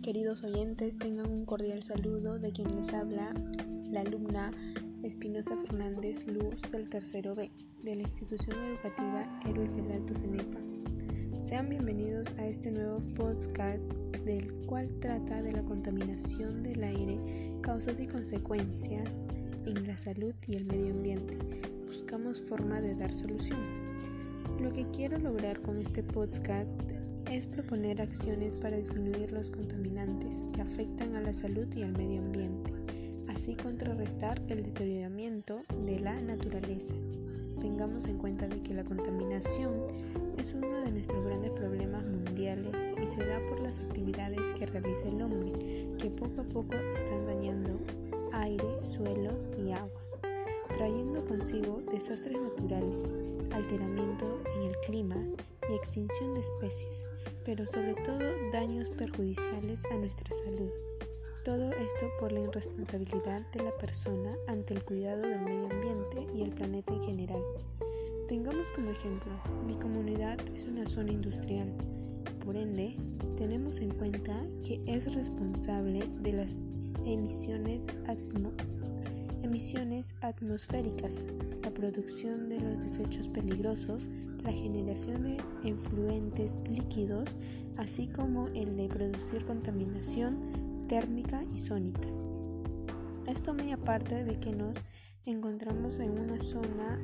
queridos oyentes, tengan un cordial saludo de quien les habla, la alumna Espinosa Fernández Luz del tercero B de la institución educativa Héroes del Alto Cenepa. Sean bienvenidos a este nuevo podcast del cual trata de la contaminación del aire, causas y consecuencias en la salud y el medio ambiente. Buscamos forma de dar solución. Lo que quiero lograr con este podcast es proponer acciones para disminuir los contaminantes que afectan a la salud y al medio ambiente, así contrarrestar el deterioramiento de la naturaleza. Tengamos en cuenta de que la contaminación es uno de nuestros grandes problemas mundiales y se da por las actividades que realiza el hombre, que poco a poco están dañando aire, suelo y agua, trayendo consigo desastres naturales, alteramiento en el clima y extinción de especies, pero sobre todo daños perjudiciales a nuestra salud. Todo esto por la irresponsabilidad de la persona ante el cuidado del medio ambiente y el planeta en general. Tengamos como ejemplo, mi comunidad es una zona industrial, por ende, tenemos en cuenta que es responsable de las emisiones, emisiones atmosféricas, la producción de los desechos peligrosos, la generación de influentes líquidos, así como el de producir contaminación térmica y sónica. Esto muy aparte de que nos encontramos en una zona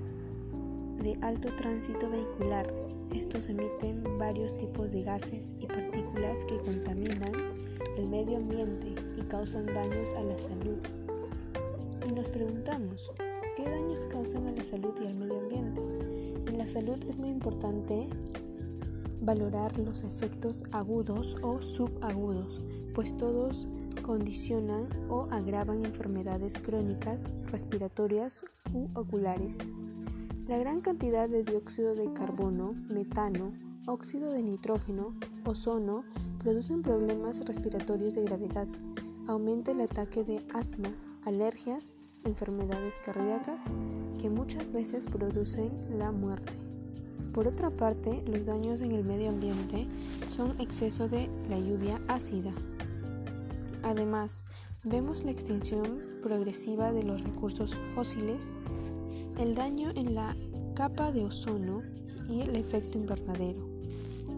de alto tránsito vehicular. Estos emiten varios tipos de gases y partículas que contaminan el medio ambiente y causan daños a la salud. Y nos preguntamos, ¿qué daños causan a la salud y al medio ambiente? En la salud es muy importante valorar los efectos agudos o subagudos, pues todos condicionan o agravan enfermedades crónicas, respiratorias u oculares. La gran cantidad de dióxido de carbono, metano, óxido de nitrógeno, ozono producen problemas respiratorios de gravedad, aumenta el ataque de asma, alergias enfermedades cardíacas que muchas veces producen la muerte. Por otra parte, los daños en el medio ambiente son exceso de la lluvia ácida. Además, vemos la extinción progresiva de los recursos fósiles, el daño en la capa de ozono y el efecto invernadero.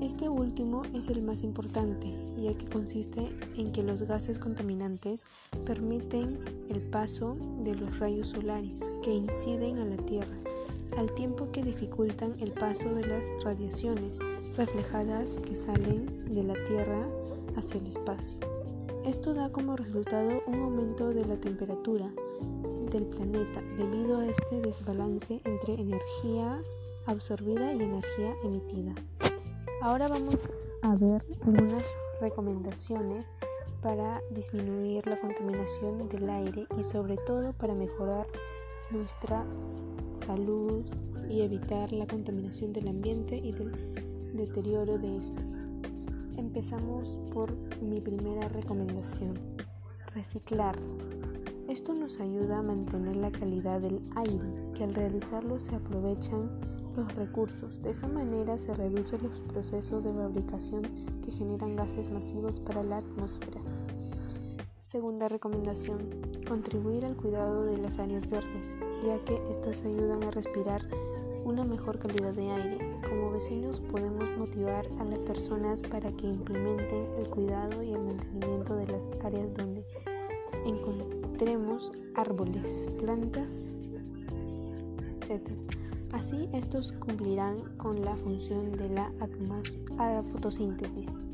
Este último es el más importante, ya que consiste en que los gases contaminantes permiten el paso de los rayos solares que inciden a la Tierra, al tiempo que dificultan el paso de las radiaciones reflejadas que salen de la Tierra hacia el espacio. Esto da como resultado un aumento de la temperatura del planeta debido a este desbalance entre energía absorbida y energía emitida. Ahora vamos a ver algunas recomendaciones para disminuir la contaminación del aire y sobre todo para mejorar nuestra salud y evitar la contaminación del ambiente y del deterioro de este. Empezamos por mi primera recomendación, reciclar. Esto nos ayuda a mantener la calidad del aire, que al realizarlo se aprovechan los recursos. De esa manera se reducen los procesos de fabricación que generan gases masivos para la atmósfera. Segunda recomendación, contribuir al cuidado de las áreas verdes, ya que estas ayudan a respirar una mejor calidad de aire. Como vecinos podemos motivar a las personas para que implementen el cuidado y el mantenimiento de las áreas donde encontremos árboles, plantas, etc. Así estos cumplirán con la función de la fotosíntesis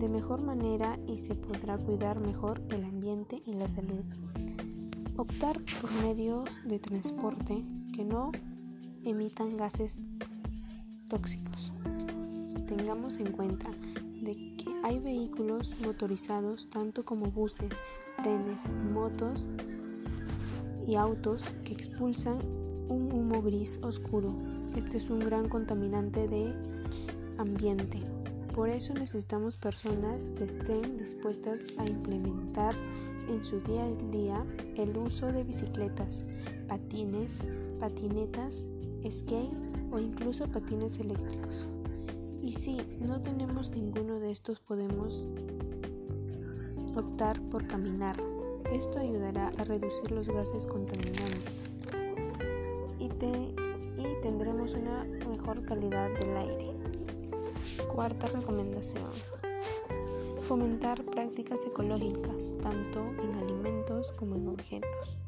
de mejor manera y se podrá cuidar mejor el ambiente y la salud. Optar por medios de transporte que no emitan gases tóxicos. Tengamos en cuenta de que hay vehículos motorizados tanto como buses, trenes, motos y autos que expulsan un humo gris oscuro. Este es un gran contaminante de ambiente. Por eso necesitamos personas que estén dispuestas a implementar en su día a día el uso de bicicletas, patines, patinetas, skate o incluso patines eléctricos. Y si no tenemos ninguno de estos, podemos optar por caminar. Esto ayudará a reducir los gases contaminantes una mejor calidad del aire. Cuarta recomendación. Fomentar prácticas ecológicas, tanto en alimentos como en objetos.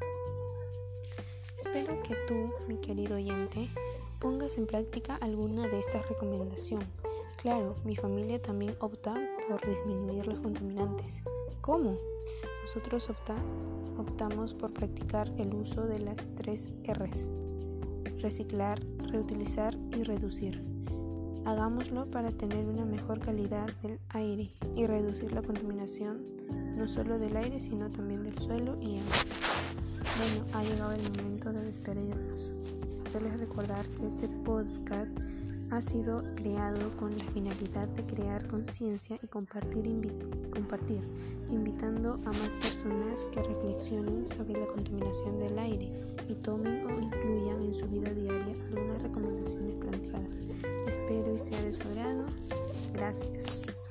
Espero que tú, mi querido oyente, pongas en práctica alguna de estas recomendaciones. Claro, mi familia también opta por disminuir los contaminantes. ¿Cómo? Nosotros optamos por practicar el uso de las tres R's. Reciclar, reutilizar y reducir. Hagámoslo para tener una mejor calidad del aire y reducir la contaminación no solo del aire sino también del suelo y agua. Bueno, ha llegado el momento de despedirnos. Hacerles recordar que este podcast ha sido creado con la finalidad de crear conciencia y compartir, compartir, invitando a más personas que reflexionen sobre la contaminación del aire y tomen o incluyan en su vida diaria algunas recomendaciones planteadas. Espero y sea de su agrado. Gracias.